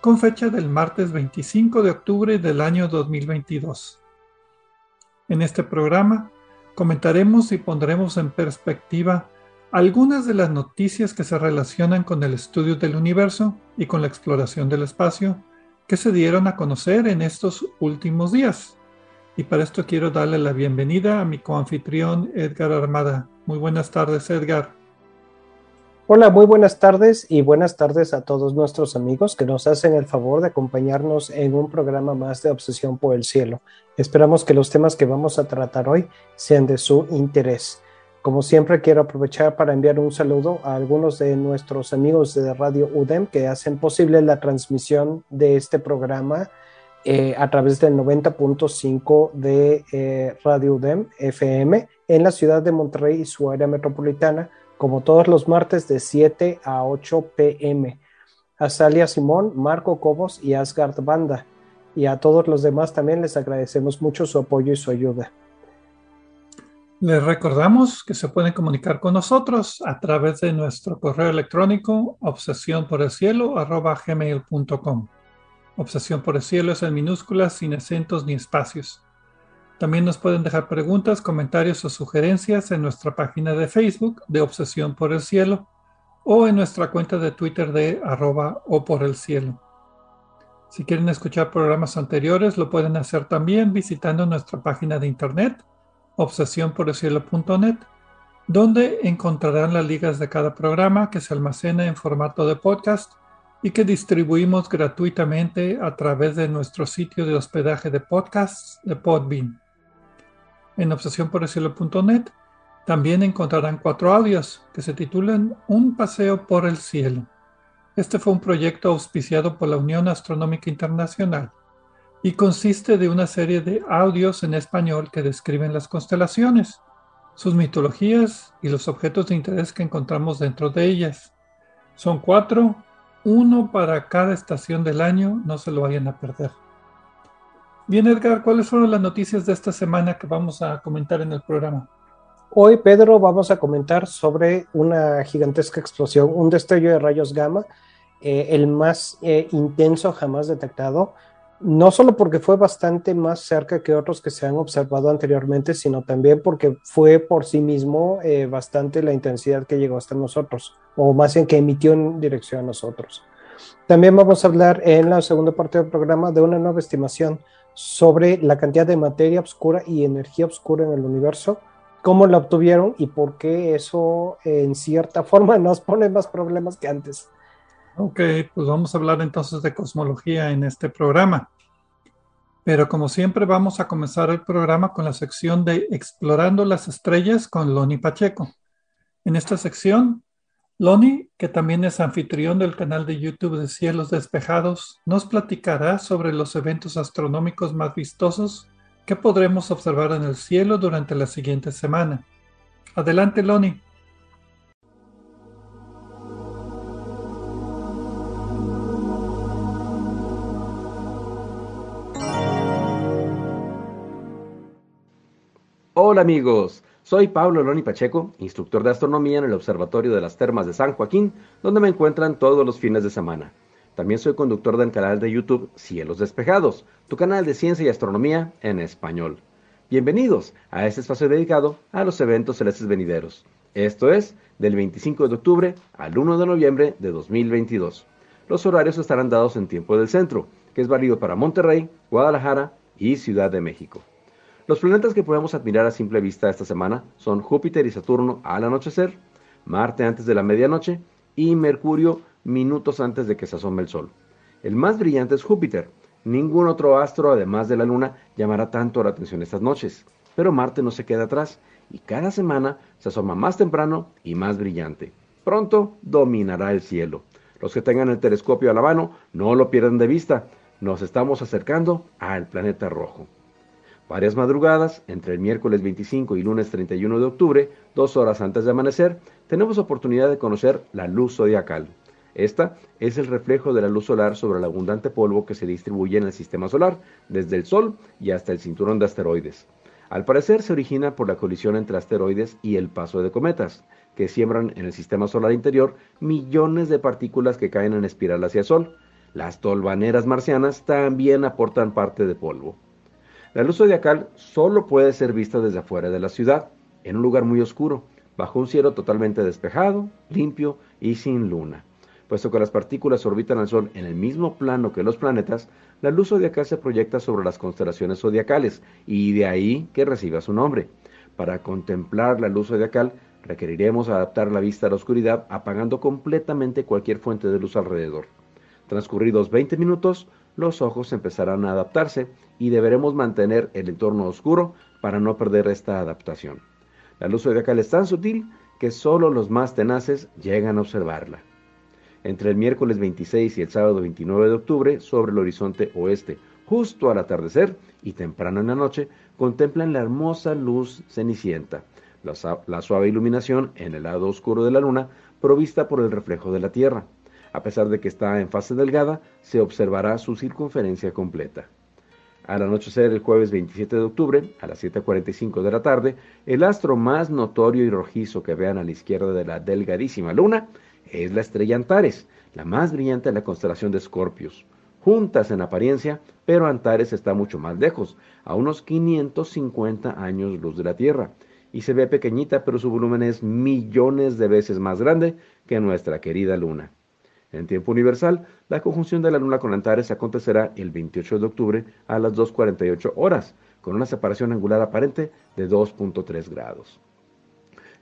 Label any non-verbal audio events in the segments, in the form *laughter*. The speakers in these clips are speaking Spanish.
con fecha del martes 25 de octubre del año 2022. En este programa comentaremos y pondremos en perspectiva algunas de las noticias que se relacionan con el estudio del universo y con la exploración del espacio que se dieron a conocer en estos últimos días. Y para esto quiero darle la bienvenida a mi coanfitrión Edgar Armada. Muy buenas tardes, Edgar. Hola, muy buenas tardes y buenas tardes a todos nuestros amigos que nos hacen el favor de acompañarnos en un programa más de Obsesión por el Cielo. Esperamos que los temas que vamos a tratar hoy sean de su interés. Como siempre, quiero aprovechar para enviar un saludo a algunos de nuestros amigos de Radio UDEM que hacen posible la transmisión de este programa eh, a través del 90.5 de eh, Radio UDEM FM en la ciudad de Monterrey y su área metropolitana como todos los martes de 7 a 8 pm. A Salia Simón, Marco Cobos y Asgard Banda. Y a todos los demás también les agradecemos mucho su apoyo y su ayuda. Les recordamos que se pueden comunicar con nosotros a través de nuestro correo electrónico obsesión por el cielo gmail.com. Obsesión por el cielo es en minúsculas, sin acentos ni espacios. También nos pueden dejar preguntas, comentarios o sugerencias en nuestra página de Facebook de Obsesión por el Cielo o en nuestra cuenta de Twitter de arroba o por el cielo. Si quieren escuchar programas anteriores, lo pueden hacer también visitando nuestra página de internet, obsesiónporelcielo.net, donde encontrarán las ligas de cada programa que se almacena en formato de podcast y que distribuimos gratuitamente a través de nuestro sitio de hospedaje de podcasts de Podbean en obsesiónporelcielo.net también encontrarán cuatro audios que se titulan Un paseo por el cielo. Este fue un proyecto auspiciado por la Unión Astronómica Internacional y consiste de una serie de audios en español que describen las constelaciones, sus mitologías y los objetos de interés que encontramos dentro de ellas. Son cuatro, uno para cada estación del año, no se lo vayan a perder. Bien, Edgar, ¿cuáles fueron las noticias de esta semana que vamos a comentar en el programa? Hoy, Pedro, vamos a comentar sobre una gigantesca explosión, un destello de rayos gamma, eh, el más eh, intenso jamás detectado, no solo porque fue bastante más cerca que otros que se han observado anteriormente, sino también porque fue por sí mismo eh, bastante la intensidad que llegó hasta nosotros, o más bien que emitió en dirección a nosotros. También vamos a hablar en la segunda parte del programa de una nueva estimación sobre la cantidad de materia oscura y energía oscura en el universo, cómo la obtuvieron y por qué eso en cierta *laughs* forma nos pone más problemas que antes. Ok, pues vamos a hablar entonces de cosmología en este programa. Pero como siempre vamos a comenzar el programa con la sección de Explorando las Estrellas con Loni Pacheco. En esta sección Loni, que también es anfitrión del canal de YouTube de Cielos Despejados, nos platicará sobre los eventos astronómicos más vistosos que podremos observar en el cielo durante la siguiente semana. Adelante, Loni. Hola amigos, soy Pablo Loni Pacheco, instructor de astronomía en el Observatorio de las Termas de San Joaquín, donde me encuentran todos los fines de semana. También soy conductor del canal de YouTube Cielos Despejados, tu canal de ciencia y astronomía en español. Bienvenidos a este espacio dedicado a los eventos celestes venideros. Esto es del 25 de octubre al 1 de noviembre de 2022. Los horarios estarán dados en tiempo del centro, que es válido para Monterrey, Guadalajara y Ciudad de México. Los planetas que podemos admirar a simple vista esta semana son Júpiter y Saturno al anochecer, Marte antes de la medianoche y Mercurio minutos antes de que se asome el Sol. El más brillante es Júpiter. Ningún otro astro, además de la Luna, llamará tanto la atención estas noches. Pero Marte no se queda atrás y cada semana se asoma más temprano y más brillante. Pronto dominará el cielo. Los que tengan el telescopio a la mano no lo pierdan de vista. Nos estamos acercando al planeta rojo. Varias madrugadas, entre el miércoles 25 y lunes 31 de octubre, dos horas antes de amanecer, tenemos oportunidad de conocer la luz zodiacal. Esta es el reflejo de la luz solar sobre el abundante polvo que se distribuye en el sistema solar, desde el Sol y hasta el cinturón de asteroides. Al parecer se origina por la colisión entre asteroides y el paso de cometas, que siembran en el sistema solar interior millones de partículas que caen en espiral hacia el Sol. Las tolvaneras marcianas también aportan parte de polvo. La luz zodiacal solo puede ser vista desde afuera de la ciudad, en un lugar muy oscuro, bajo un cielo totalmente despejado, limpio y sin luna. Puesto que las partículas orbitan al Sol en el mismo plano que los planetas, la luz zodiacal se proyecta sobre las constelaciones zodiacales y de ahí que reciba su nombre. Para contemplar la luz zodiacal requeriremos adaptar la vista a la oscuridad apagando completamente cualquier fuente de luz alrededor. Transcurridos 20 minutos, los ojos empezarán a adaptarse y deberemos mantener el entorno oscuro para no perder esta adaptación. La luz zodiacal es tan sutil que solo los más tenaces llegan a observarla. Entre el miércoles 26 y el sábado 29 de octubre, sobre el horizonte oeste, justo al atardecer y temprano en la noche, contemplan la hermosa luz cenicienta, la, la suave iluminación en el lado oscuro de la luna, provista por el reflejo de la Tierra. A pesar de que está en fase delgada, se observará su circunferencia completa. Al anochecer el jueves 27 de octubre, a las 7.45 de la tarde, el astro más notorio y rojizo que vean a la izquierda de la delgadísima luna es la estrella Antares, la más brillante de la constelación de Escorpios. Juntas en apariencia, pero Antares está mucho más lejos, a unos 550 años luz de la Tierra, y se ve pequeñita, pero su volumen es millones de veces más grande que nuestra querida Luna. En tiempo universal, la conjunción de la Luna con Antares acontecerá el 28 de octubre a las 2.48 horas, con una separación angular aparente de 2.3 grados.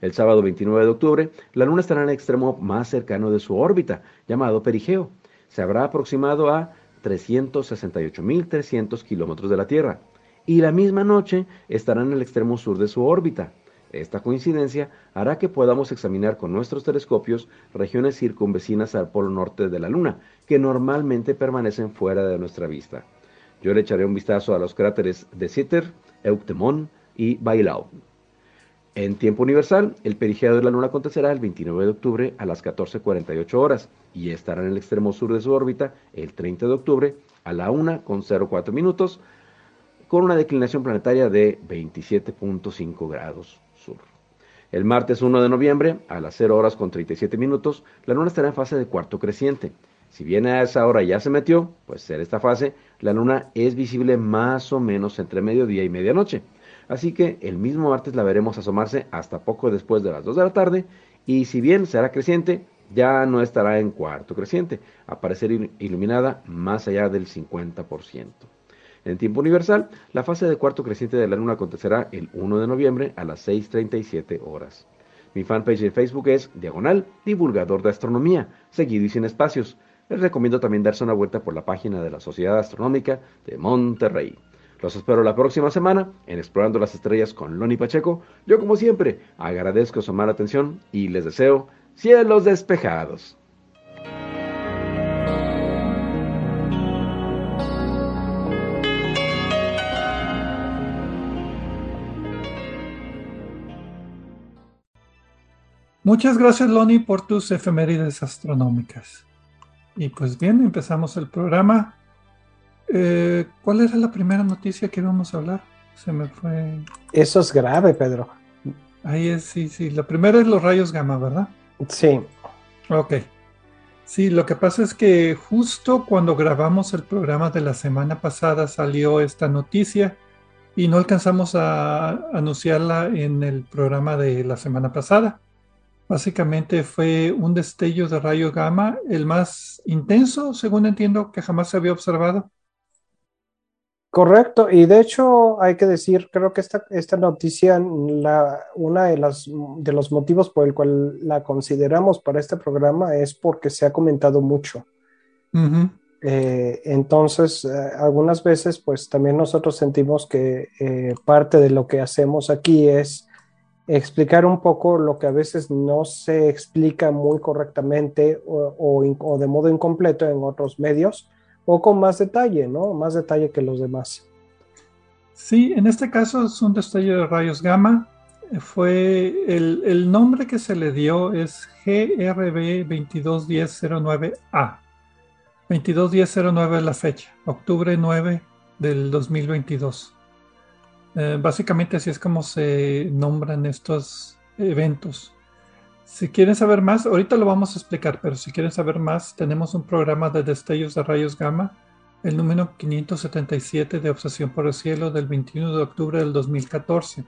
El sábado 29 de octubre, la Luna estará en el extremo más cercano de su órbita, llamado perigeo. Se habrá aproximado a 368.300 kilómetros de la Tierra. Y la misma noche estará en el extremo sur de su órbita, esta coincidencia hará que podamos examinar con nuestros telescopios regiones circunvecinas al polo norte de la Luna, que normalmente permanecen fuera de nuestra vista. Yo le echaré un vistazo a los cráteres de Sitter, Euctemon y Bailao. En tiempo universal, el perigeo de la Luna acontecerá el 29 de octubre a las 14.48 horas y estará en el extremo sur de su órbita el 30 de octubre a la 1.04 minutos con una declinación planetaria de 27.5 grados. El martes 1 de noviembre, a las 0 horas con 37 minutos, la luna estará en fase de cuarto creciente. Si bien a esa hora ya se metió, pues en esta fase, la luna es visible más o menos entre mediodía y medianoche. Así que el mismo martes la veremos asomarse hasta poco después de las 2 de la tarde y si bien será creciente, ya no estará en cuarto creciente, aparecer iluminada más allá del 50%. En tiempo universal, la fase de cuarto creciente de la luna acontecerá el 1 de noviembre a las 6.37 horas. Mi fanpage de Facebook es Diagonal Divulgador de Astronomía, seguido y sin espacios. Les recomiendo también darse una vuelta por la página de la Sociedad Astronómica de Monterrey. Los espero la próxima semana en Explorando las Estrellas con Loni Pacheco. Yo como siempre agradezco su mala atención y les deseo cielos despejados. Muchas gracias, Loni, por tus efemérides astronómicas. Y pues bien, empezamos el programa. Eh, ¿Cuál era la primera noticia que íbamos a hablar? Se me fue. Eso es grave, Pedro. Ahí es, sí, sí. La primera es los rayos gamma, ¿verdad? Sí. Ok. Sí, lo que pasa es que justo cuando grabamos el programa de la semana pasada salió esta noticia y no alcanzamos a anunciarla en el programa de la semana pasada. Básicamente fue un destello de rayo gamma, el más intenso, según entiendo, que jamás se había observado. Correcto, y de hecho hay que decir, creo que esta, esta noticia, la, una de, las, de los motivos por el cual la consideramos para este programa es porque se ha comentado mucho. Eh, entonces, eh, algunas veces, pues también nosotros sentimos que eh, parte de lo que hacemos aquí es explicar un poco lo que a veces no se explica muy correctamente o, de modo incompleto en otros medios o con más detalle, ¿no? Más detalle que los demás. Sí, en este caso es un destello de rayos gamma. Fue el, nombre que se le dio es GRB 221009A. 221009 es la fecha, octubre 9 del 2022. Eh, básicamente así es como se nombran estos eventos. Si quieren saber más, ahorita lo vamos a explicar, pero si quieren saber más, tenemos un programa de destellos de rayos gamma, el número 577 de Obsesión por el Cielo del 21 de octubre del 2014.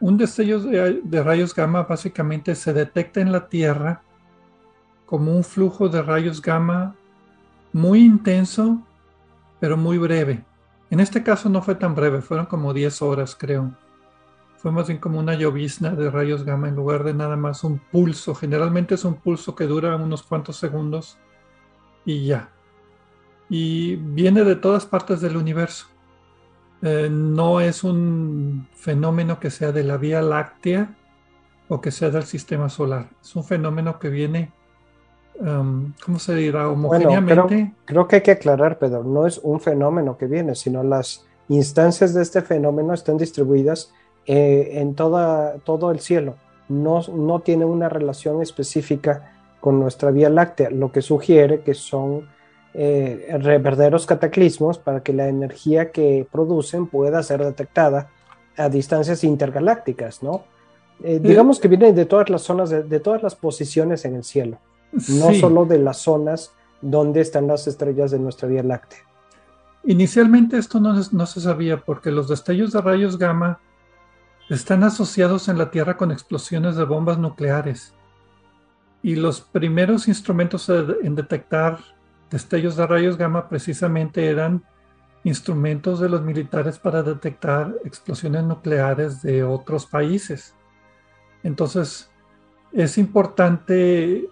Un destello de, de rayos gamma básicamente se detecta en la Tierra como un flujo de rayos gamma muy intenso, pero muy breve. En este caso no fue tan breve, fueron como 10 horas, creo fue más bien como una llovizna de rayos gamma en lugar de nada más un pulso. Generalmente es un pulso que dura unos cuantos segundos y ya. Y viene de todas partes del universo. Eh, no es un fenómeno que sea de la Vía Láctea o que sea del sistema solar. Es un fenómeno que viene, um, ¿cómo se dirá? Homogéneamente. creo, que hay que aclarar, Pedro, no es un fenómeno que viene, sino las instancias de este fenómeno están distribuidas eh, en toda, todo el cielo. No, no tiene una relación específica con nuestra Vía Láctea, lo que sugiere que son eh, verdaderos cataclismos para que la energía que producen pueda ser detectada a distancias intergalácticas, ¿no? Eh, digamos que vienen de todas las zonas, de, todas las posiciones en el cielo, no solo de las zonas donde están las estrellas de nuestra Vía Láctea. Inicialmente esto no, no se sabía porque los destellos de rayos gamma están asociados en la Tierra con explosiones de bombas nucleares. Y los primeros instrumentos en detectar destellos de rayos gamma precisamente eran instrumentos de los militares para detectar explosiones nucleares de otros países. Entonces, es importante,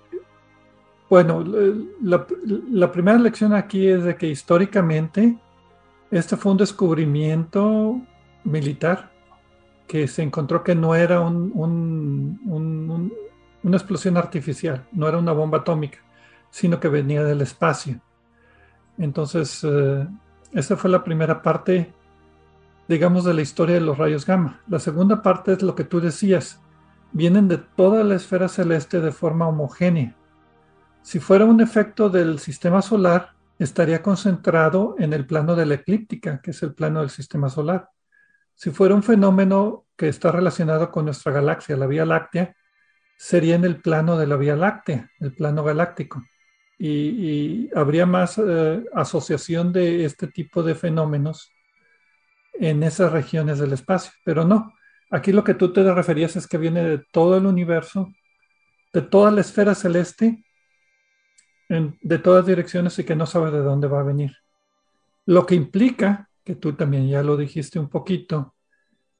bueno, la, primera lección aquí es de que históricamente este fue un descubrimiento militar que se encontró que no era una explosión artificial, no era una bomba atómica, sino que venía del espacio. Entonces, eh, esa fue la primera parte, digamos, de la historia de los rayos gamma. La segunda parte es lo que tú decías, vienen de toda la esfera celeste de forma homogénea. Si fuera un efecto del sistema solar, estaría concentrado en el plano de la eclíptica, que es el plano del sistema solar. Si fuera un fenómeno que está relacionado con nuestra galaxia, la Vía Láctea, sería en el plano de la Vía Láctea, el plano galáctico. Y, habría más eh, asociación de este tipo de fenómenos en esas regiones del espacio. Pero no, aquí lo que tú te referías es que viene de todo el universo, de toda la esfera celeste, de todas direcciones y que no sabe de dónde va a venir. Lo que implica que tú también ya lo dijiste un poquito,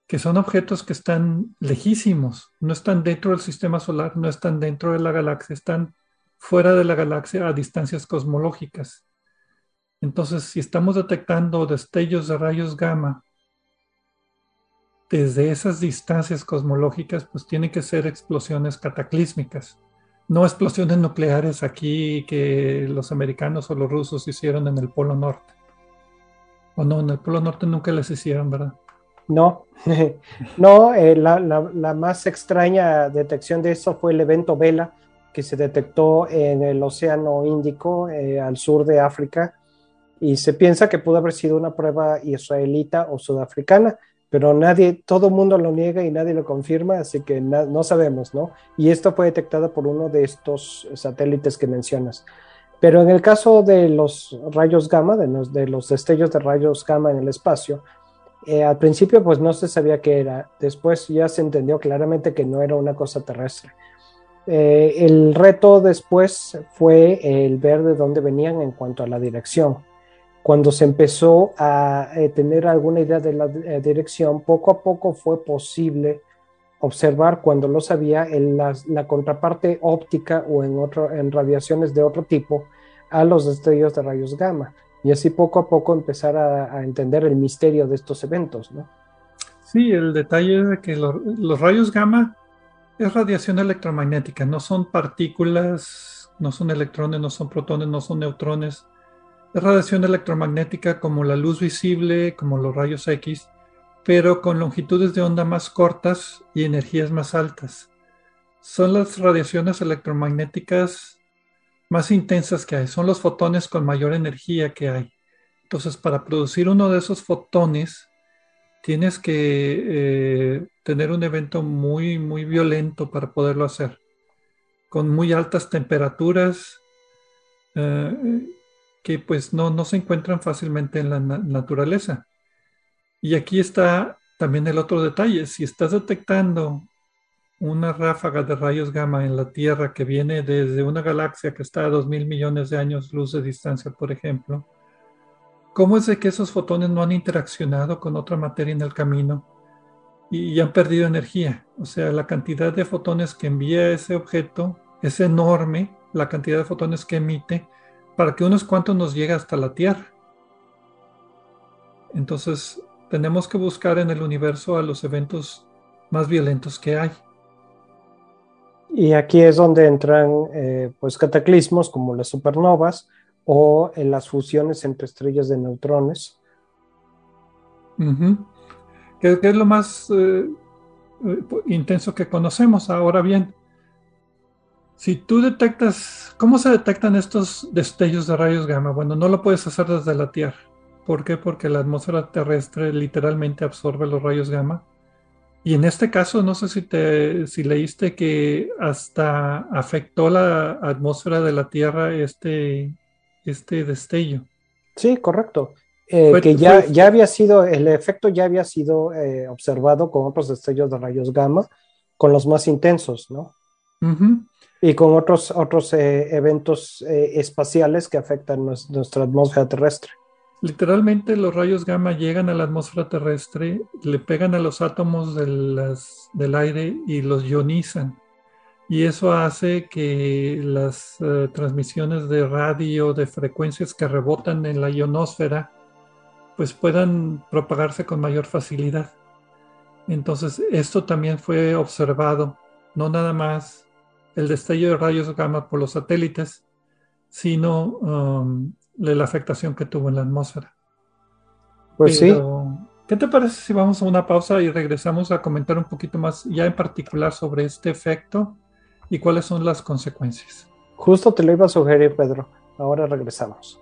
que son objetos que están lejísimos, no están dentro del sistema solar, no están dentro de la galaxia, están fuera de la galaxia a distancias cosmológicas. Entonces, si estamos detectando destellos de rayos gamma desde esas distancias cosmológicas, pues tienen que ser explosiones cataclísmicas, no explosiones nucleares aquí que los americanos o los rusos hicieron en el Polo Norte. O no, en el Polo Norte nunca les hicieron, ¿verdad? No, *laughs* no, eh, la, más extraña detección de eso fue el evento Vela, que se detectó en el Océano Índico, eh, al sur de África, y se piensa que pudo haber sido una prueba israelita o sudafricana, pero nadie, todo el mundo lo niega y nadie lo confirma, así que no sabemos, ¿no? Y esto fue detectado por uno de estos satélites que mencionas. Pero en el caso de los rayos gamma, de los, destellos de rayos gamma en el espacio, eh, al principio pues no se sabía qué era, después ya se entendió claramente que no era una cosa terrestre. Eh, el reto después fue el ver de dónde venían en cuanto a la dirección. Cuando se empezó a eh, tener alguna idea de la eh, dirección, poco a poco fue posible observar cuando lo sabía en la, contraparte óptica o en, otro, en radiaciones de otro tipo a los destellos de rayos gamma. Y así poco a poco empezar a, entender el misterio de estos eventos, ¿no? Sí, el detalle es de que los rayos gamma es radiación electromagnética, no son partículas, no son electrones, no son protones, no son neutrones. Es radiación electromagnética como la luz visible, como los rayos X, pero con longitudes de onda más cortas y energías más altas. Son las radiaciones electromagnéticas más intensas que hay, son los fotones con mayor energía que hay. Entonces, para producir uno de esos fotones, tienes que eh, tener un evento muy, muy violento para poderlo hacer, con muy altas temperaturas eh, que pues no, no, se encuentran fácilmente en la naturaleza. Y aquí está también el otro detalle, si estás detectando una ráfaga de rayos gamma en la Tierra que viene desde una galaxia que está a dos mil millones de años luz de distancia, por ejemplo, ¿Cómo es de que esos fotones no han interaccionado con otra materia en el camino y, han perdido energía? O sea, la cantidad de fotones que envía ese objeto es enorme, la cantidad de fotones que emite, para que unos cuantos nos llegue hasta la Tierra. Entonces, tenemos que buscar en el universo a los eventos más violentos que hay. Y aquí es donde entran eh, pues cataclismos como las supernovas, o en las fusiones entre estrellas de neutrones. que, es lo más eh, eh, intenso que conocemos. Ahora bien, si tú detectas, ¿cómo se detectan estos destellos de rayos gamma? Bueno, no lo puedes hacer desde la Tierra. ¿Por qué? Porque la atmósfera terrestre literalmente absorbe los rayos gamma. Y en este caso, no sé si, te, si leíste que hasta afectó la atmósfera de la Tierra este, este destello. Sí, correcto. Eh, que ya, ya había sido, el efecto ya había sido eh, observado con otros destellos de rayos gamma, con los más intensos, ¿no? Y con otros, otros eh, eventos espaciales que afectan nuestra atmósfera terrestre. Literalmente los rayos gamma llegan a la atmósfera terrestre, le pegan a los átomos del aire y los ionizan y eso hace que las eh, transmisiones de radio de frecuencias que rebotan en la ionosfera pues puedan propagarse con mayor facilidad. Entonces esto también fue observado, no nada más el destello de rayos gamma por los satélites, sino um, la afectación que tuvo en la atmósfera. Pues sí. ¿Qué te parece si vamos a una pausa y regresamos a comentar un poquito más ya en particular sobre este efecto y cuáles son las consecuencias. Justo te lo iba a sugerir, Pedro. Ahora regresamos.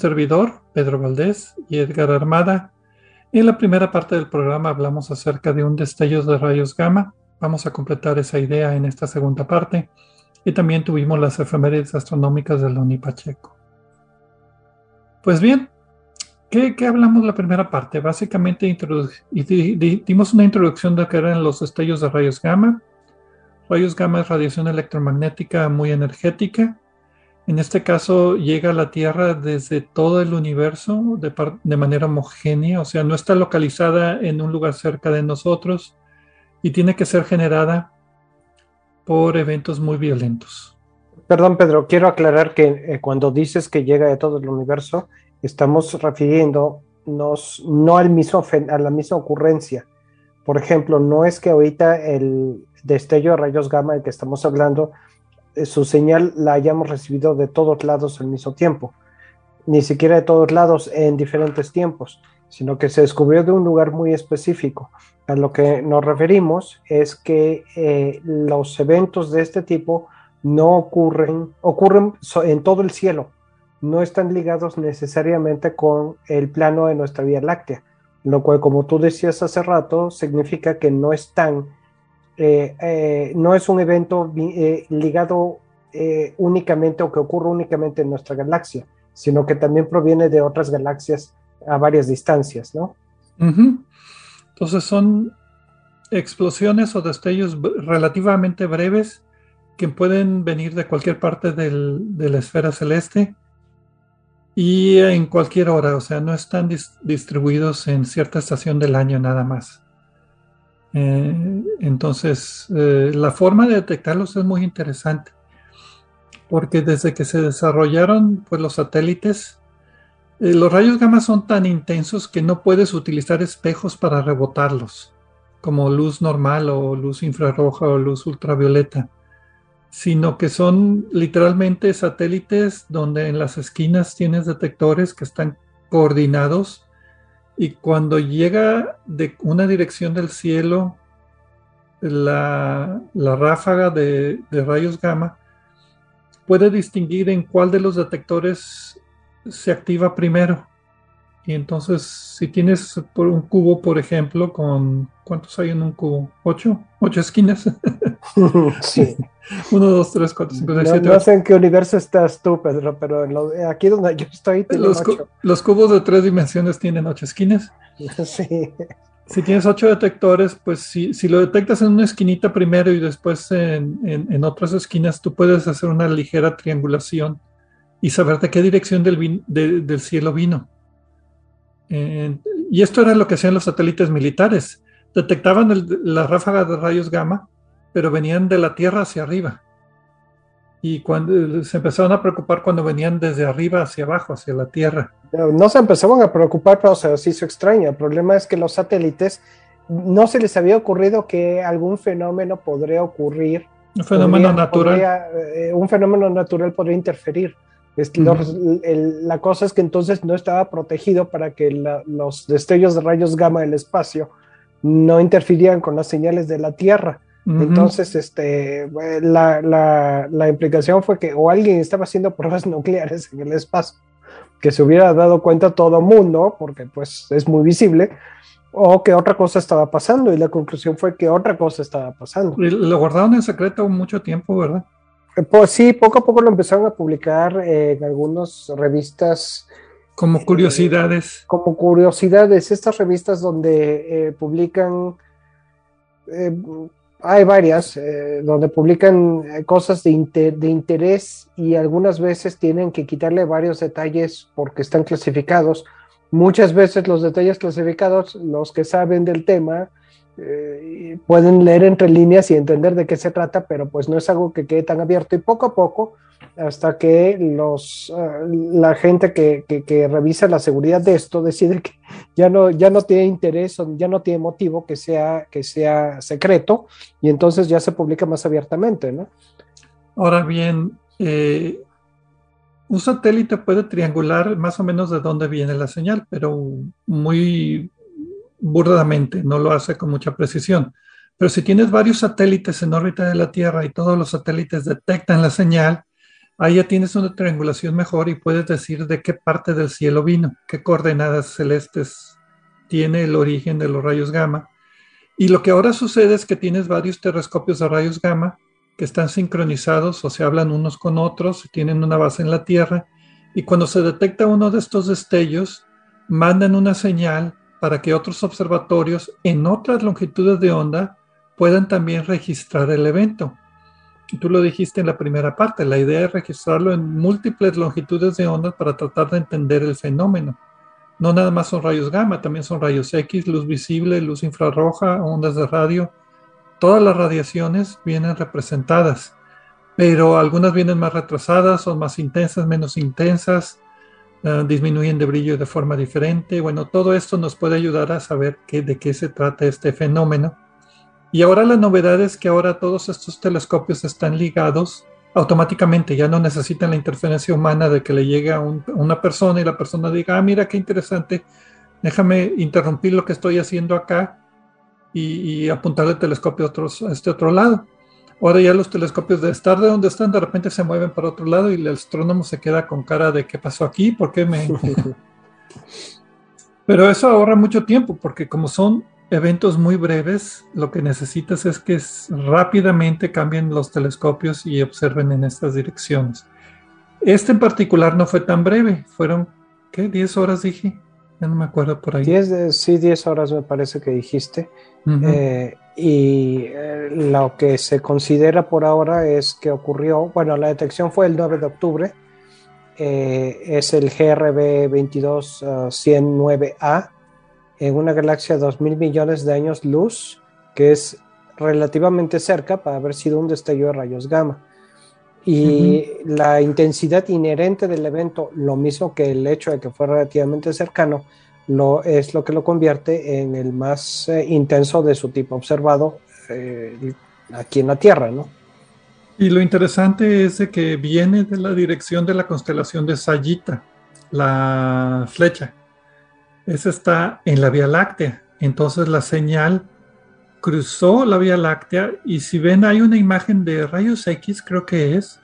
Servidor, Pedro Valdés y Edgar Armada. En la primera parte del programa hablamos acerca de un destello de rayos gamma. Vamos a completar esa idea en esta segunda parte. Y también tuvimos las efemérides astronómicas de Loni Pacheco. Pues bien, ¿qué, hablamos la primera parte? Básicamente dimos una introducción de lo que eran los destellos de rayos gamma. Rayos gamma es radiación electromagnética muy energética. En este caso llega a la Tierra desde todo el universo de, manera homogénea, o sea, no está localizada en un lugar cerca de nosotros y tiene que ser generada por eventos muy violentos. Perdón, Pedro, quiero aclarar que eh, cuando dices que llega de todo el universo, estamos refiriéndonos no al mismo, a la misma ocurrencia. Por ejemplo, no es que ahorita el destello de rayos gamma del que estamos hablando, su señal la hayamos recibido de todos lados al mismo tiempo, ni siquiera de todos lados en diferentes tiempos, sino que se descubrió de un lugar muy específico. A lo que nos referimos es que eh, los eventos de este tipo no ocurren, ocurren en todo el cielo, no están ligados necesariamente con el plano de nuestra Vía Láctea, lo cual, como tú decías hace rato, significa que no están, eh, eh, no es un evento ligado únicamente o que ocurre únicamente en nuestra galaxia, sino que también proviene de otras galaxias a varias distancias, ¿no? Entonces son explosiones o destellos relativamente breves que pueden venir de cualquier parte de la esfera celeste y en cualquier hora, o sea, no están distribuidos en cierta estación del año nada más. Eh, entonces, eh, la forma de detectarlos es muy interesante, porque desde que se desarrollaron pues, los satélites, eh, los rayos gamma son tan intensos que no puedes utilizar espejos para rebotarlos, como luz normal o luz infrarroja o luz ultravioleta, sino que son literalmente satélites donde en las esquinas tienes detectores que están coordinados y cuando llega de una dirección del cielo la, ráfaga de, rayos gamma, puede distinguir en cuál de los detectores se activa primero. Y entonces, si tienes por un cubo, por ejemplo, con ¿cuántos hay en un cubo? ¿Ocho? ¿Ocho esquinas? *laughs* sí. *laughs* Uno, dos, tres, cuatro, cinco, seis, siete. No sé en qué universo estás tú, Pedro, pero aquí donde yo estoy, los, los cubos de tres dimensiones tienen ocho esquinas. *laughs* Sí. Si tienes ocho detectores, pues si, si, lo detectas en una esquinita primero y después en, en otras esquinas, tú puedes hacer una ligera triangulación y saber de qué dirección del, del cielo vino. Eh, y esto era lo que hacían los satélites militares. Detectaban las ráfagas de rayos gamma, pero venían de la Tierra hacia arriba. Y cuando se empezaron a preocupar cuando venían desde arriba hacia abajo, hacia la Tierra. No se empezaban a preocupar, pero se hizo extraño. El problema es que los satélites no se les había ocurrido que algún fenómeno podría ocurrir. Un fenómeno natural. Eh, un fenómeno natural podría interferir. Es la cosa es que entonces no estaba protegido para que los destellos de rayos gamma del espacio no interfirieran con las señales de la Tierra. Entonces, este, la, la, implicación fue que o alguien estaba haciendo pruebas *laughs* nucleares en el espacio, que se hubiera dado cuenta todo mundo, porque pues es muy visible, o que otra cosa estaba pasando, y la conclusión fue que otra cosa estaba pasando. Lo guardaron en secreto mucho tiempo, ¿verdad? Pues sí, poco a poco lo empezaron a publicar en algunas revistas. Como eh, curiosidades. como curiosidades, estas revistas donde eh, publican, eh, hay varias, donde publican cosas de, de interés y algunas veces tienen que quitarle varios detalles porque están clasificados. Muchas veces los detalles clasificados, los que saben del tema, eh, pueden leer entre líneas y entender de qué se trata, pero pues no es algo que quede tan abierto y poco a poco, hasta que los, ah, la gente que, que, revisa la seguridad de esto decide que ya no, ya no tiene interés o ya no tiene motivo que sea, que sea secreto y entonces ya se publica más abiertamente, ¿no? Ahora bien, eh, un satélite puede triangular más o menos de dónde viene la señal, pero muy burdamente, no lo hace con mucha precisión. Pero si tienes varios satélites en órbita de la Tierra y todos los satélites detectan la señal, ahí ya tienes una triangulación mejor y puedes decir de qué parte del cielo vino, qué coordenadas celestes tiene el origen de los rayos gamma. Y lo que ahora sucede es que tienes varios telescopios de rayos gamma que están sincronizados o se hablan unos con otros, tienen una base en la Tierra, y cuando se detecta uno de estos destellos, mandan una señal para que otros observatorios en otras longitudes de onda puedan también registrar el evento. Tú lo dijiste en la primera parte, la idea es registrarlo en múltiples longitudes de onda para tratar de entender el fenómeno. No nada más son rayos gamma, también son rayos X, luz visible, luz infrarroja, ondas de radio, todas las radiaciones vienen representadas, pero algunas vienen más retrasadas, son más intensas, menos intensas, uh, disminuyen de brillo de forma diferente. Bueno, todo esto nos puede ayudar a saber qué, de qué se trata este fenómeno. Y ahora la novedad es que ahora todos estos telescopios están ligados automáticamente, ya no necesitan la interferencia humana de que le llegue a, un, a una persona y la persona diga, ah, mira qué interesante, déjame interrumpir lo que estoy haciendo acá y, apuntar el telescopio a, este otro lado. Ahora ya los telescopios de estar de donde están, de repente se mueven para otro lado y el astrónomo se queda con cara de qué pasó aquí, por qué me... *laughs* Pero eso ahorra mucho tiempo porque como son eventos muy breves, lo que necesitas es que rápidamente cambien los telescopios y observen en estas direcciones. Este en particular no fue tan breve, fueron, ¿qué? ¿10 horas dije? Ya no me acuerdo por ahí. Diez, sí, 10 horas me parece que dijiste. Uh -huh. eh, y eh, lo que se considera por ahora es que ocurrió, bueno, la detección fue el 9 de octubre, eh, es el GRB 22109A en una galaxia de 2 mil millones de años luz, que es relativamente cerca para haber sido un destello de rayos gamma. Y uh -huh. la intensidad inherente del evento, lo mismo que el hecho de que fue relativamente cercano, lo, es lo que lo convierte en el más eh, intenso de su tipo observado eh, aquí en la Tierra, ¿no? Y lo interesante es que viene de la dirección de la constelación de Sayita, la flecha. Esa está en la Vía Láctea. Entonces la señal cruzó la Vía Láctea y si ven hay una imagen de rayos X, creo que es.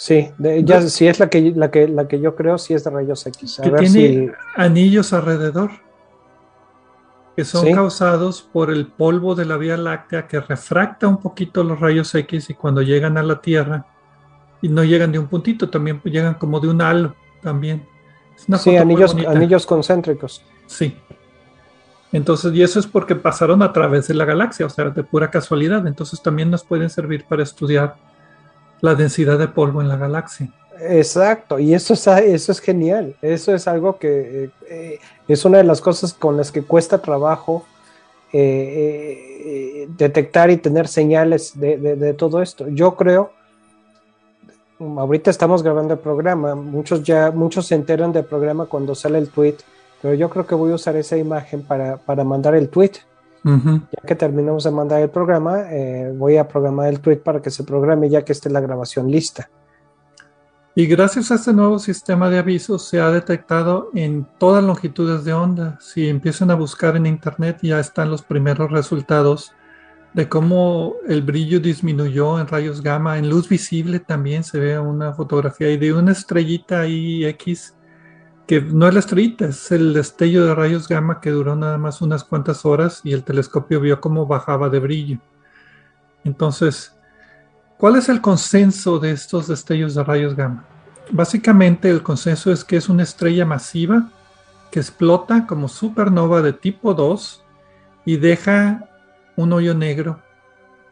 Sí, de, ya si es la que, la, que, la que yo creo, sí es de rayos X. A que tiene si... anillos alrededor que son ¿Sí? causados por el polvo de la Vía Láctea que refracta un poquito los rayos X y cuando llegan a la Tierra y no llegan de un puntito, también llegan como de un halo también. sí, anillos, anillos concéntricos. Sí. Entonces, y eso es porque pasaron a través de la galaxia, o sea, de pura casualidad. Entonces también nos pueden servir para estudiar la densidad de polvo en la galaxia. Exacto, y eso es, eso es genial. Eso es algo que eh, es una de las cosas con las que cuesta trabajo eh, eh, detectar y tener señales de, de, de, todo esto. Yo creo, ahorita estamos grabando el programa, muchos ya, muchos se enteran del programa cuando sale el tweet, pero yo creo que voy a usar esa imagen para, para mandar el tweet. Uh -huh. Ya que terminamos de mandar el programa, eh, voy a programar el tweet para que se programe ya que esté la grabación lista. Y gracias a este nuevo sistema de avisos se ha detectado en todas longitudes de onda. Si empiezan a buscar en internet ya están los primeros resultados de cómo el brillo disminuyó en rayos gamma. En luz visible también se ve una fotografía y de una estrellita ahí X que no es la estrellita, es el destello de rayos gamma que duró nada más unas cuantas horas y el telescopio vio cómo bajaba de brillo. Entonces, ¿cuál es el consenso de estos destellos de rayos gamma? Básicamente el consenso es que es una estrella masiva que explota como supernova de tipo 2 y deja un hoyo negro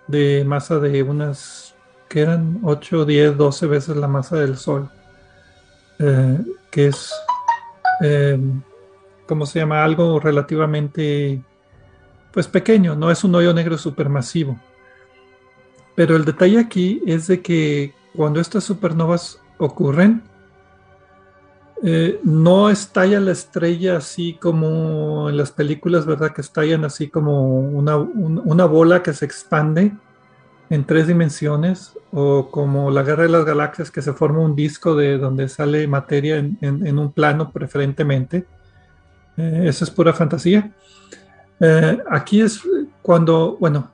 de masa de unas que eran 8, 10, 12 veces la masa del Sol, eh, que es eh, ¿cómo se llama? Algo relativamente, pues pequeño, no es un hoyo negro supermasivo. Pero el detalle aquí es de que cuando estas supernovas ocurren, eh, no estalla la estrella así como en las películas, ¿verdad? Que estallan así como una, un, una bola que se expande en tres dimensiones, o como la guerra de las galaxias que se forma un disco de donde sale materia en, en, en un plano preferentemente. Eh, eso es pura fantasía. Eh, aquí es cuando, bueno,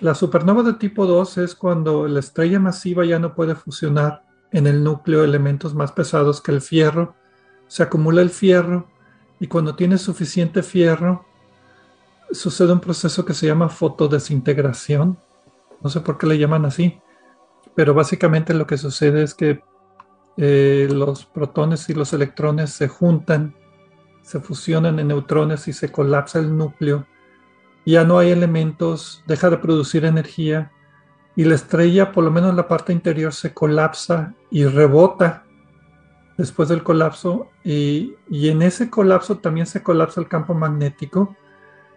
La supernova de tipo 2 es cuando la estrella masiva ya no puede fusionar en el núcleo elementos más pesados que el fierro. Se acumula el fierro y cuando tiene suficiente fierro sucede un proceso que se llama fotodesintegración. No sé por qué le llaman así, pero básicamente lo que sucede es que eh, los protones y los electrones se juntan, se fusionan en neutrones y se colapsa el núcleo. Ya no hay elementos, deja de producir energía y la estrella, por lo menos la parte interior, se colapsa y rebota después del colapso y, y, en ese colapso también se colapsa el campo magnético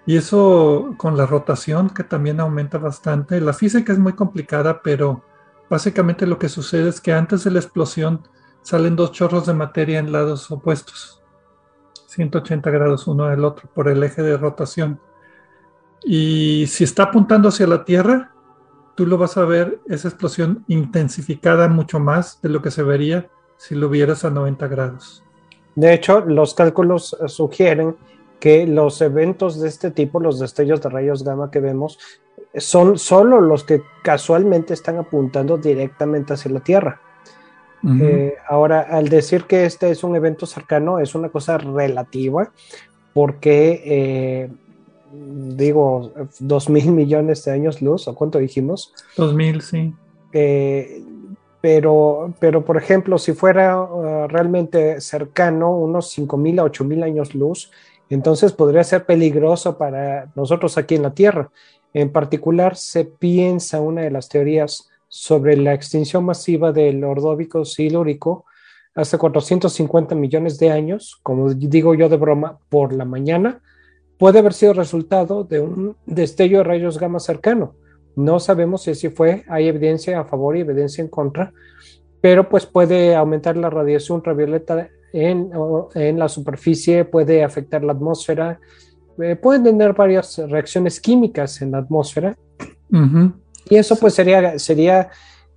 y eso con la rotación que también aumenta bastante. La física es muy complicada, pero básicamente lo que sucede es que antes de la explosión salen dos chorros de materia en lados opuestos, 180 grados uno del otro por el eje de rotación. Y si está apuntando hacia la Tierra, tú lo vas a ver esa explosión intensificada mucho más de lo que se vería si lo vieras a 90 grados. De hecho, los cálculos eh, sugieren que los eventos de este tipo, los destellos de rayos gamma que vemos, son solo los que casualmente están apuntando directamente hacia la Tierra. Eh, ahora, al decir que este es un evento cercano, es una cosa relativa, porque eh, digo, dos mil millones de años luz, ¿o cuánto dijimos? Dos mil, sí. Eh, pero, pero, por ejemplo, si fuera uh, realmente cercano, unos cinco mil a ocho mil años luz, entonces podría ser peligroso para nosotros aquí en la Tierra. En particular, se piensa una de las teorías sobre la extinción masiva del Ordóbico silúrico hace 450 millones de años, como digo yo de broma, por la mañana, puede haber sido resultado de un destello de rayos gamma cercano. No sabemos si así fue, hay evidencia a favor y evidencia en contra, pero pues puede aumentar la radiación ultravioleta en, en la superficie, puede afectar la atmósfera, eh, pueden tener varias reacciones químicas en la atmósfera. Y eso pues sería, sería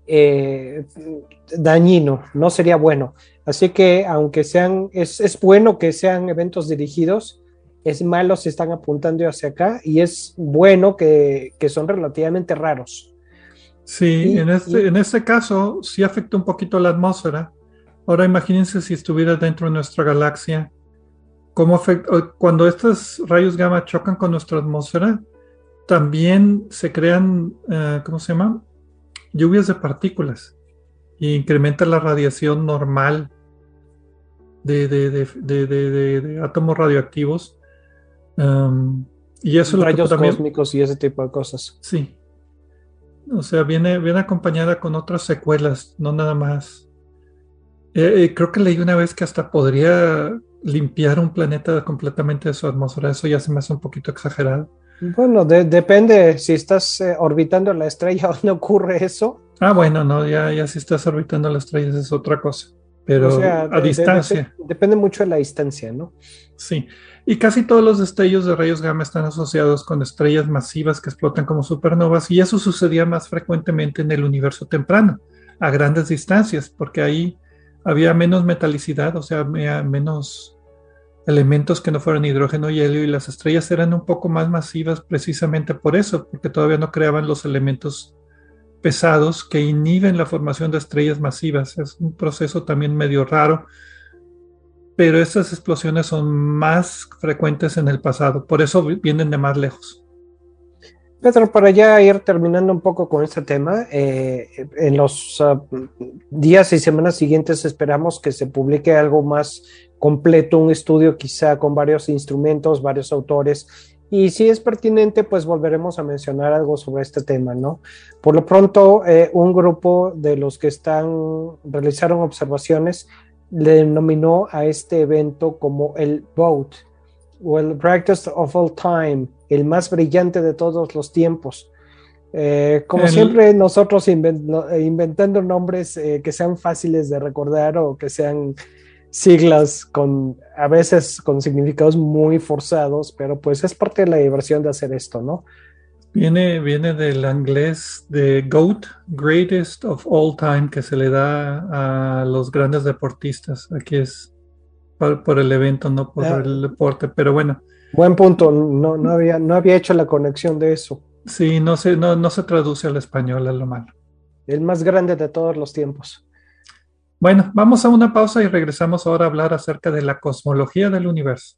eh, dañino, no sería bueno. Así que aunque sean, es, es bueno que sean eventos dirigidos, es malo si están apuntando hacia acá y es bueno que, son relativamente raros. Sí, en, este, en este caso sí afecta un poquito la atmósfera. Ahora imagínense si estuviera dentro de nuestra galaxia, cómo afecta, cuando estos rayos gamma chocan con nuestra atmósfera, también se crean, eh, ¿cómo se llama? Lluvias de partículas y incrementa la radiación normal de, de átomos radioactivos y eso Rayos también, cósmicos y ese tipo de cosas. Sí. O sea, viene, viene acompañada con otras secuelas, no nada más. Eh, eh, creo que leí una vez que hasta podría limpiar un planeta completamente de su atmósfera. Eso ya se me hace un poquito exagerado. Bueno, depende si estás eh, orbitando la estrella *laughs* o no ocurre eso. Ah, bueno, no, ya, ya si estás orbitando la estrella es otra cosa. Pero a distancia. depende mucho de la distancia, ¿no? Sí. Y casi todos los destellos de rayos gamma están asociados con estrellas masivas que explotan como supernovas y eso sucedía más frecuentemente en el universo temprano, a grandes distancias, porque ahí había menos metalicidad, o sea, menos elementos que no fueran hidrógeno y helio y las estrellas eran un poco más masivas precisamente por eso, porque todavía no creaban los elementos pesados que inhiben la formación de estrellas masivas. Es un proceso también medio raro pero estas explosiones son más frecuentes en el pasado, por eso vienen de más lejos. Pedro, para ya ir terminando un poco con este tema, eh, en los ah, días y semanas siguientes esperamos que se publique algo más completo, un estudio quizá con varios instrumentos, varios autores, y si es pertinente, pues volveremos a mencionar algo sobre este tema, ¿no? Por lo pronto, eh, un grupo de los que están, realizaron observaciones, le denominó a este evento como el Vote o el of All Time, el más brillante de todos los tiempos. Eh, como siempre, nosotros inventando nombres eh, que sean fáciles de recordar o que sean siglas con a veces con significados muy forzados, pero pues es parte de la diversión de hacer esto, ¿no? Viene, viene del inglés de GOAT, Greatest of All Time, que se le da a los grandes deportistas. Aquí es por, el evento, no por ah. el deporte, pero bueno. Buen punto, no, no, había, no había hecho la conexión de eso. Sí, no se, no, no se traduce al español, es lo malo. El más grande de todos los tiempos. Bueno, vamos a una pausa y regresamos ahora a hablar acerca de la cosmología del universo.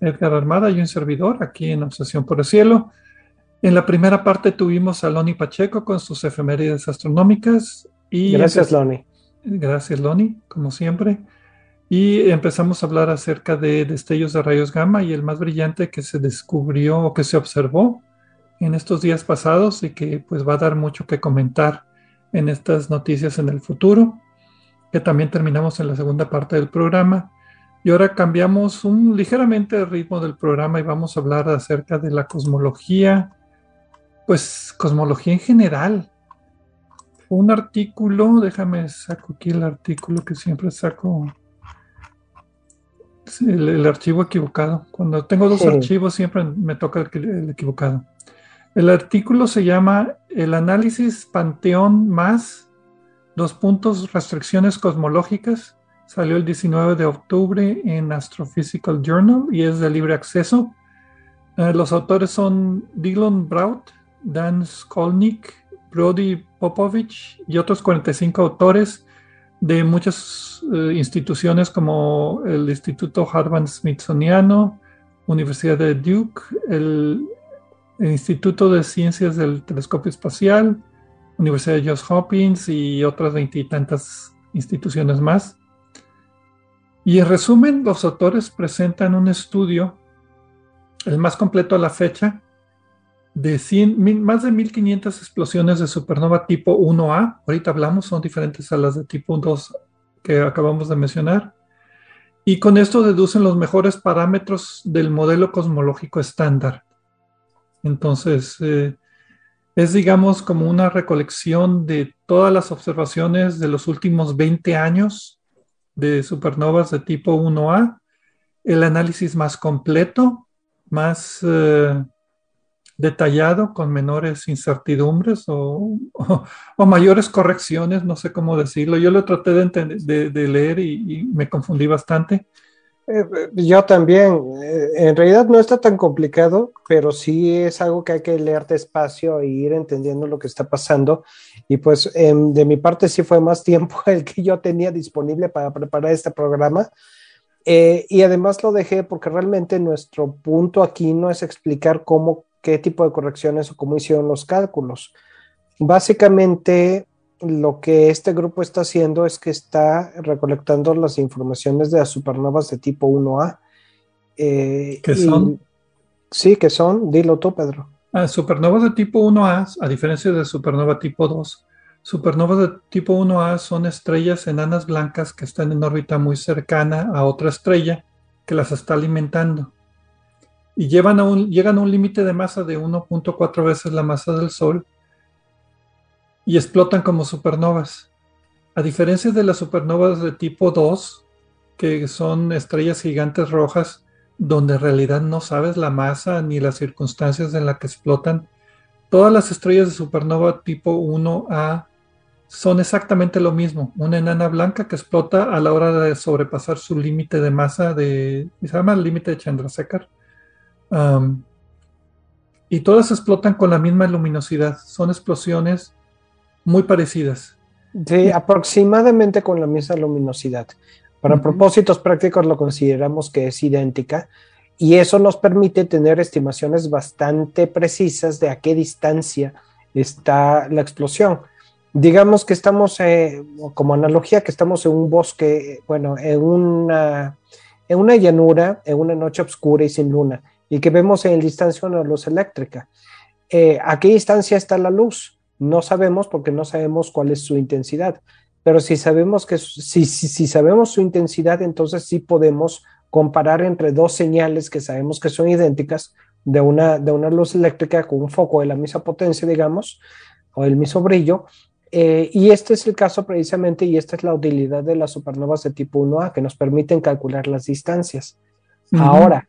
Edgar Armada y un servidor aquí en Obsesión por el Cielo. En la primera parte tuvimos a Loni Pacheco con sus efemérides astronómicas. Y Gracias, Loni. Gracias, Loni, como siempre. Y empezamos a hablar acerca de destellos de rayos gamma y el más brillante que se descubrió o que se observó en estos días pasados y que pues va a dar mucho que comentar en estas noticias en el futuro, que también terminamos en la segunda parte del programa. Y ahora cambiamos un, ligeramente el ritmo del programa y vamos a hablar acerca de la cosmología, pues cosmología en general. Un artículo, déjame saco aquí el artículo que siempre saco. El, archivo equivocado. Cuando tengo dos archivos siempre me toca el, equivocado. El artículo se llama El análisis Panteón más dos puntos restricciones cosmológicas Salió el 19 de octubre en Astrophysical Journal y es de libre acceso. Eh, los autores son Dylan Braut, Dan Skolnick, Brody Popovich y otros 45 autores de muchas eh, instituciones como el Instituto Harvard Smithsoniano, Universidad de Duke, el, el Instituto de Ciencias del Telescopio Espacial, Universidad de Johns Hopkins y otras veintitantas instituciones más. Y en resumen, los autores presentan un estudio, el más completo a la fecha, de más de 1500 explosiones de supernova tipo 1A. Ahorita hablamos, son diferentes a las de tipo 2 que acabamos de mencionar. Y con esto deducen los mejores parámetros del modelo cosmológico estándar. Entonces, eh, es digamos como una recolección de todas las observaciones de los últimos 20 años de supernovas de tipo 1A, el análisis más completo, más eh, detallado, con menores incertidumbres o, *laughs* mayores correcciones, no sé cómo decirlo. Yo lo traté de, de, leer y, me confundí bastante. Eh, yo también. Eh, en realidad no está tan complicado, pero sí es algo que hay que leer despacio e ir entendiendo lo que está pasando. Y pues em, de mi parte sí fue más *laughs* tiempo el que yo tenía disponible para preparar este programa. Eh, y además lo dejé porque realmente nuestro punto aquí no es explicar cómo, qué tipo de correcciones o cómo hicieron los cálculos. Básicamente lo que este grupo está haciendo es que está recolectando las informaciones de las supernovas de tipo 1A. Eh, ¿Qué son? Sí, que son. Dilo tú, Pedro. Ah, supernovas de tipo 1A, a diferencia de supernova tipo 2, supernovas de tipo 1A son estrellas enanas blancas que están en órbita muy cercana a otra estrella que las está alimentando. Y llevan a un, llegan a un límite de masa de 1.4 veces la masa del Sol y explotan como supernovas. A diferencia de las supernovas de tipo 2, que son estrellas gigantes rojas, donde en realidad no sabes la masa ni las circunstancias en las que explotan, todas las estrellas de supernova tipo 1A son exactamente lo mismo. Una enana blanca que explota a la hora de sobrepasar su límite de masa de, se llama el límite de Chandrasekhar. y todas explotan con la misma luminosidad. Son explosiones muy parecidas. Sí, aproximadamente con la misma luminosidad. Para propósitos prácticos lo consideramos que es idéntica y eso nos permite tener estimaciones bastante precisas de a qué distancia está la explosión. Digamos que estamos, eh, como analogía, que estamos en un bosque, bueno, en una, en una llanura, en una noche oscura y sin luna, y que vemos en distancia una luz eléctrica. Eh, ¿A qué distancia está la luz? No sabemos porque no sabemos cuál es su intensidad. Pero si sabemos que si, si, sabemos su intensidad, entonces sí podemos comparar entre dos señales que sabemos que son idénticas de una, de una luz eléctrica con un foco de la misma potencia, digamos, o el mismo brillo. Eh, y este es el caso precisamente, y esta es la utilidad de las supernovas de tipo 1A, que nos permiten calcular las distancias. Ahora,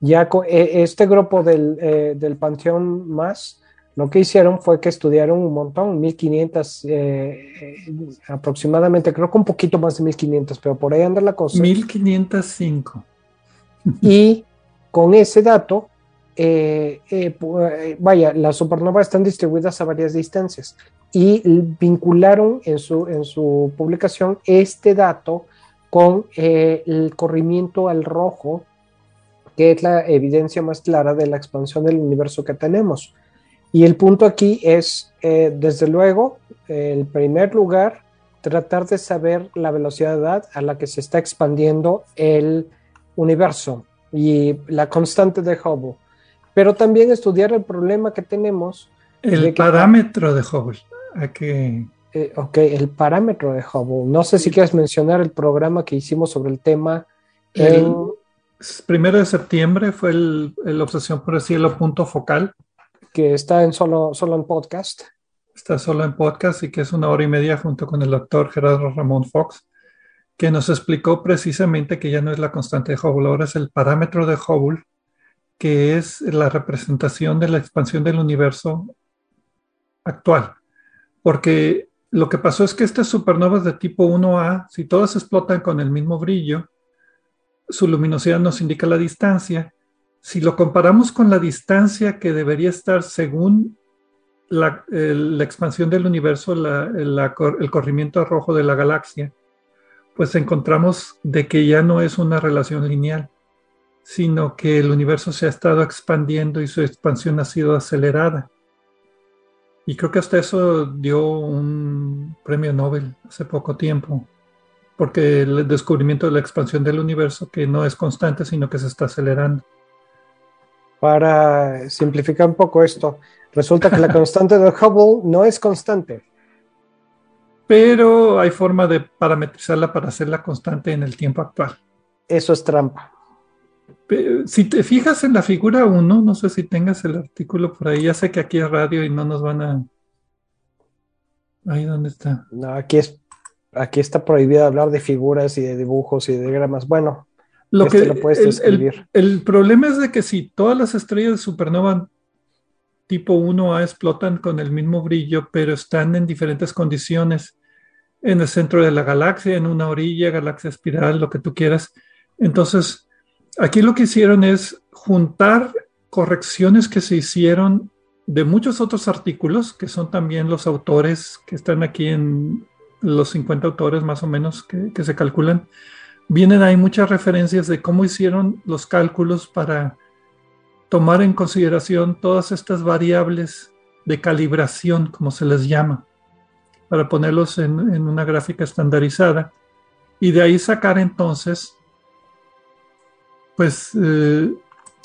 ya e, este grupo del, eh, del Panteón más lo que hicieron fue que estudiaron un montón, 1500 eh, eh, aproximadamente, creo que un poquito más de 1500, pero por ahí anda la cosa. 1505. *laughs* Y con ese dato, eh, vaya, las supernovas están distribuidas a varias distancias y vincularon en su, en su publicación este dato con el corrimiento al rojo, que es la evidencia más clara de la expansión del universo que tenemos. Y el punto aquí es, eh, desde luego, el primer lugar, tratar de saber la velocidad a la que se está expandiendo el universo y la constante de Hubble. Pero también estudiar el problema que tenemos. El parámetro de Hubble. que... Eh, ok, el parámetro de Hubble. No sé si quieres mencionar el programa que hicimos sobre el tema. El primero de septiembre fue el, el Obsesión por el Cielo punto focal que está en solo, solo en podcast. Está solo en podcast y que es una hora y media junto con el doctor Gerardo Ramón Fox, que nos explicó precisamente que ya no es la constante de Hubble, ahora es el parámetro de Hubble, que es la representación de la expansión del universo actual. Porque lo que pasó es que estas supernovas de tipo 1A, si todas explotan con el mismo brillo, su luminosidad nos indica la distancia si lo comparamos con la distancia que debería estar según la, expansión del universo, el corrimiento rojo de la galaxia, pues encontramos de que ya no es una relación lineal, sino que el universo se ha estado expandiendo y su expansión ha sido acelerada. Y creo que hasta eso dio un premio Nobel hace poco tiempo, porque el descubrimiento de la expansión del universo que no es constante, sino que se está acelerando. Para simplificar un poco esto, resulta que la *laughs* constante de Hubble no es constante. Pero hay forma de parametrizarla para hacerla constante en el tiempo actual. Eso es trampa. Si te fijas en la figura 1, no sé si tengas el artículo por ahí, ya sé que aquí es radio y no nos van a... Ahí dónde está. No, aquí es aquí está prohibido hablar de figuras y de dibujos y de diagramas. Bueno, lo que, el, problema es de que si todas las estrellas de supernova tipo 1A explotan con el mismo brillo, pero están en diferentes condiciones, en el centro de la galaxia, en una orilla, galaxia espiral, lo que tú quieras. Entonces, aquí lo que hicieron es juntar correcciones que se hicieron de muchos otros artículos, que son también los autores que están aquí en los 50 autores más o menos que, que se calculan, vienen ahí muchas referencias de cómo hicieron los cálculos para tomar en consideración todas estas variables de calibración, como se les llama, para ponerlos en, una gráfica estandarizada y de ahí sacar entonces pues eh,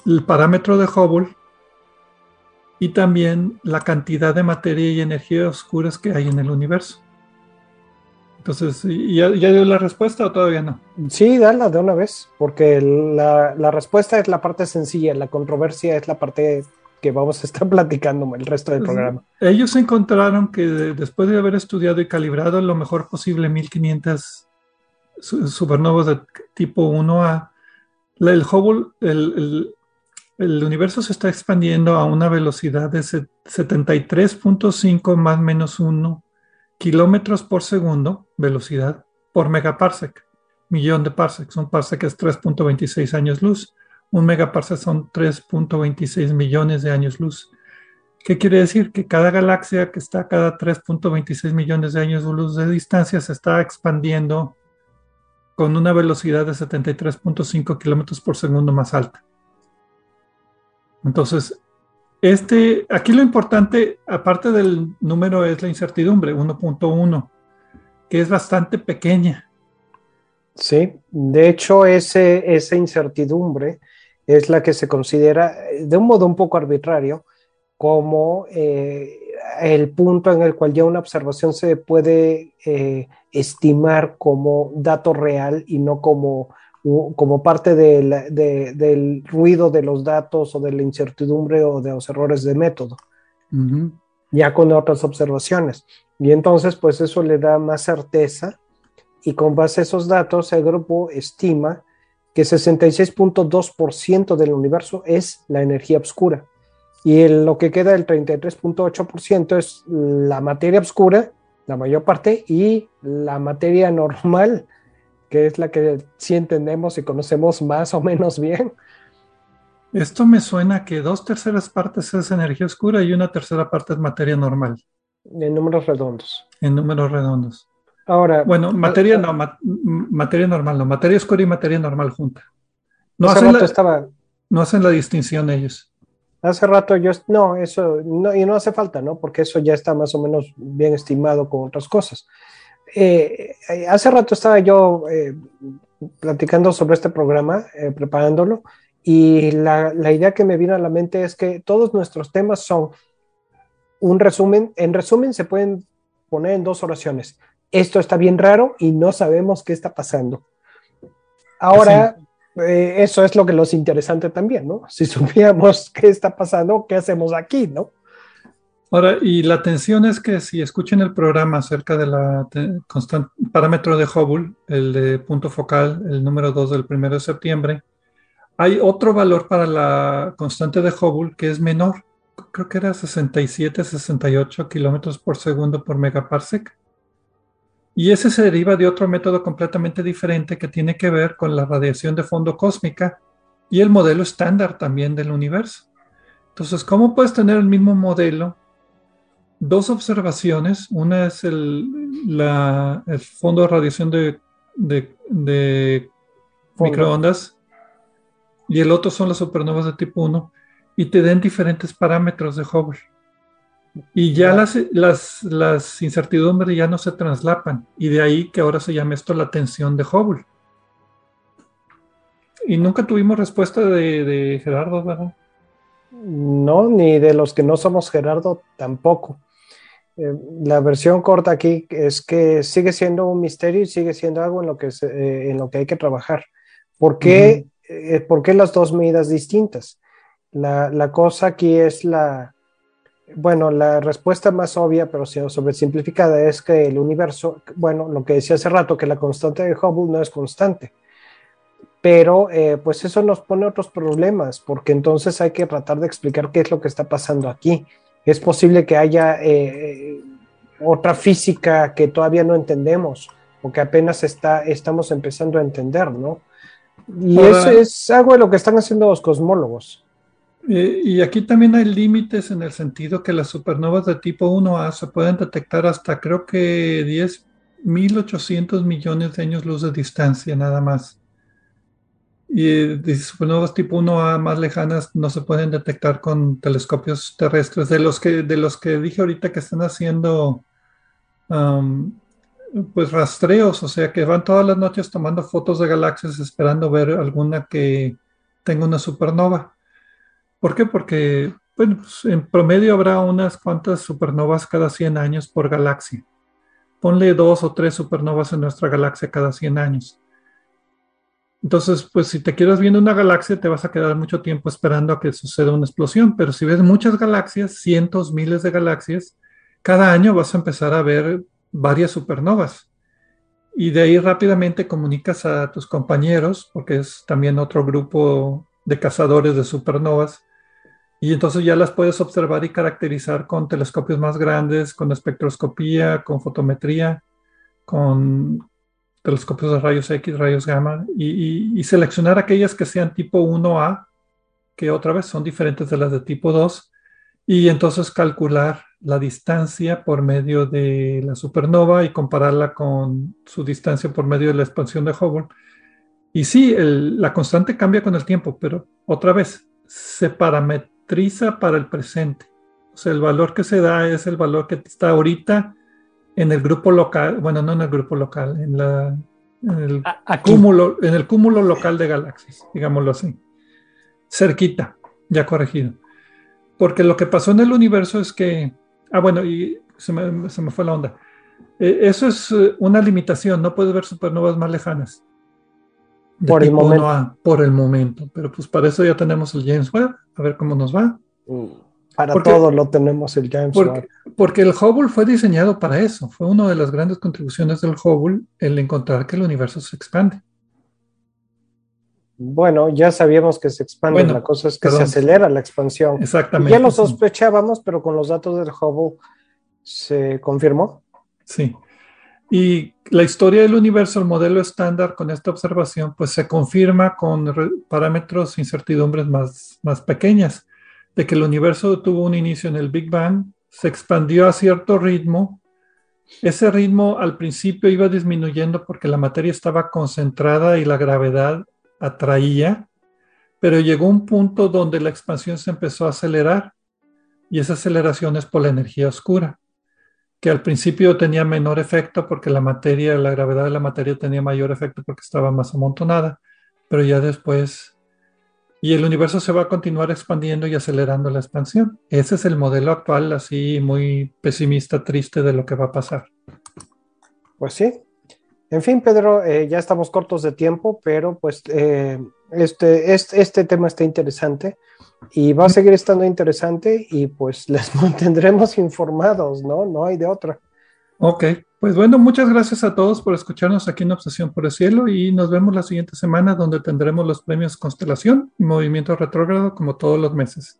el parámetro de Hubble y también la cantidad de materia y energía oscuras que hay en el universo. Entonces, ¿ya, ¿ya, dio la respuesta o todavía no? Sí, dala de una vez, porque la, la, respuesta es la parte sencilla, la controversia es la parte que vamos a estar *laughs* platicando el resto del programa. Ellos encontraron que después de haber estudiado y calibrado lo mejor posible 1500 supernovas de tipo 1A, el Hubble, el, el, el universo se está expandiendo a una velocidad de 73.5 más menos 1 kilómetros por segundo, velocidad, por megaparsec, millón de parsecs. Un parsec es 3.26 años luz. Un megaparsec son 3.26 millones de años luz. ¿Qué quiere decir? Que cada galaxia que está a cada 3.26 millones de años luz de distancia se está expandiendo con una velocidad de 73.5 kilómetros por segundo más alta. Entonces, este, aquí lo importante, aparte del número, es la incertidumbre, 1.1, que es bastante pequeña. Sí, de hecho, ese, esa incertidumbre es la que se considera, de un modo un poco arbitrario, como eh, el punto en el cual ya una observación se puede eh, estimar como dato real y no como como parte del ruido de los datos o de la incertidumbre o de los errores de método, ya con otras observaciones. Y entonces, pues eso le da más certeza y con base a esos datos, el grupo estima que 66.2% del universo es la energía oscura. Y lo que queda del 33.8% es la materia oscura, la mayor parte, y la materia *laughs* normal, que es la que sí entendemos y conocemos más o menos bien. Esto me suena que dos terceras partes es energía oscura y una tercera parte es materia normal. En números redondos. En números redondos. Ahora. Bueno, materia no, materia normal no, materia oscura y materia normal junta. No hacen, la, estaba... no hacen la distinción ellos. Hace rato yo, no, eso, no, y no hace falta, ¿no? Porque eso ya está más o menos bien estimado con otras cosas. Eh, hace rato estaba yo eh, platicando sobre este programa, eh, preparándolo, y la, la, idea que me vino a la mente es que todos nuestros temas son un resumen. En resumen, se pueden poner en dos oraciones. Esto está bien raro y no sabemos qué está pasando. Ahora, eso es lo que los interesante también, ¿no? Si supiéramos *laughs* qué está pasando, ¿qué hacemos aquí, no? Ahora, y la atención es que si escuchen el programa acerca de la parámetro de Hubble, el de punto focal, el número 2 del 1 de septiembre, hay otro valor para la constante de Hubble que es menor. Creo que era 67, 68 kilómetros por segundo por megaparsec. Y ese se deriva de otro método completamente diferente que tiene que ver con la radiación de fondo cósmica y el modelo estándar también del universo. Entonces, ¿cómo puedes tener el mismo modelo dos observaciones. Una es el, fondo de radiación de, microondas y el otro son las supernovas de tipo 1 y te den diferentes parámetros de Hubble. Y ya las, las, las, incertidumbres ya no se traslapan y de ahí que ahora se llama esto la tensión de Hubble. Y nunca tuvimos respuesta de, de Gerardo, ¿verdad? No, ni de los que no somos Gerardo tampoco. Eh, la versión corta aquí es que sigue siendo un misterio y sigue siendo algo en lo que, eh, en lo que hay que trabajar. ¿Por qué, eh, ¿por qué las dos medidas distintas? La, la, cosa aquí es la, bueno, la respuesta más obvia, pero sobresimplificada, es que el universo, bueno, lo que decía hace rato, que la constante de Hubble no es constante. Pero pues eso nos pone otros problemas, porque entonces hay que tratar de explicar qué es lo que está pasando aquí es posible que haya eh, otra física que todavía no entendemos o que apenas está, estamos empezando a entender, ¿no? Y eso es algo de lo que están haciendo los cosmólogos. Eh, y aquí también hay límites en el sentido que las supernovas de tipo 1A se pueden detectar hasta creo que 10.800 millones de años luz de distancia nada más y de supernovas tipo 1A más lejanas no se pueden detectar con telescopios terrestres. De los que, de los que dije ahorita que están haciendo pues rastreos, o sea que van todas las noches tomando fotos de galaxias esperando ver alguna que tenga una supernova. ¿Por qué? Porque bueno, pues, en promedio habrá unas cuantas supernovas cada 100 años por galaxia. ponle dos o tres supernovas en nuestra galaxia cada 100 años. Entonces, pues si te quedas viendo una galaxia, te vas a quedar mucho tiempo esperando a que suceda una explosión, pero si ves muchas galaxias, cientos, miles de galaxias, cada año vas a empezar a ver varias supernovas. Y de ahí rápidamente comunicas a tus compañeros, porque es también otro grupo de cazadores de supernovas, y entonces ya las puedes observar y caracterizar con telescopios más grandes, con espectroscopía, con fotometría, con telescopios de rayos X, rayos gamma, y, seleccionar aquellas que sean tipo 1A, que otra vez son diferentes de las de tipo 2, y entonces calcular la distancia por medio de la supernova y compararla con su distancia por medio de la expansión de Hubble. Y sí, la constante cambia con el tiempo, pero otra vez se parametra para el presente. O sea, el valor que se da es el valor que está ahorita en el grupo local, bueno, no en el grupo local, en, la, el, cúmulo, en el cúmulo local de galaxias, digámoslo así. Cerquita, ya corregido. Porque lo que pasó en el universo es que, ah, bueno, y se me, se me fue la onda. Eh, eso es eh, una limitación, no puedes ver supernovas más lejanas por el momento. por el momento. Pero pues para eso ya tenemos el James Webb, a ver cómo nos va. Mm, para todo lo tenemos el James Webb. Porque el Hubble fue diseñado para eso. Fue una de las grandes contribuciones del Hubble el encontrar que el universo se expande. Bueno, ya sabíamos que se expande, la cosa es que se acelera la expansión. Exactamente. ya lo sospechábamos, pero con los datos del Hubble se confirmó. Sí. Y la historia del universo, el modelo estándar con esta observación, pues se confirma con parámetros incertidumbres más, más pequeñas, de que el universo tuvo un inicio en el Big Bang, se expandió a cierto ritmo. Ese ritmo al principio iba disminuyendo porque la materia estaba concentrada y la gravedad atraía, pero llegó un punto donde la expansión se empezó a acelerar y esa aceleración es por la energía oscura que al principio tenía menor efecto porque la materia, la gravedad de la materia tenía mayor efecto porque estaba más amontonada, pero ya después, y el universo se va a continuar expandiendo y acelerando la expansión. Ese es el modelo actual, así muy pesimista, triste de lo que va a pasar. Pues sí. En fin, Pedro, eh, ya estamos cortos de tiempo, pero pues eh, este, este, este tema está interesante y va a seguir estando interesante y pues *laughs* les mantendremos informados, ¿no? No hay de otra. Ok, pues bueno, muchas gracias a todos por escucharnos aquí en Obsesión por el Cielo y nos vemos la siguiente semana donde tendremos los premios Constelación y Movimiento Retrógrado como todos los meses.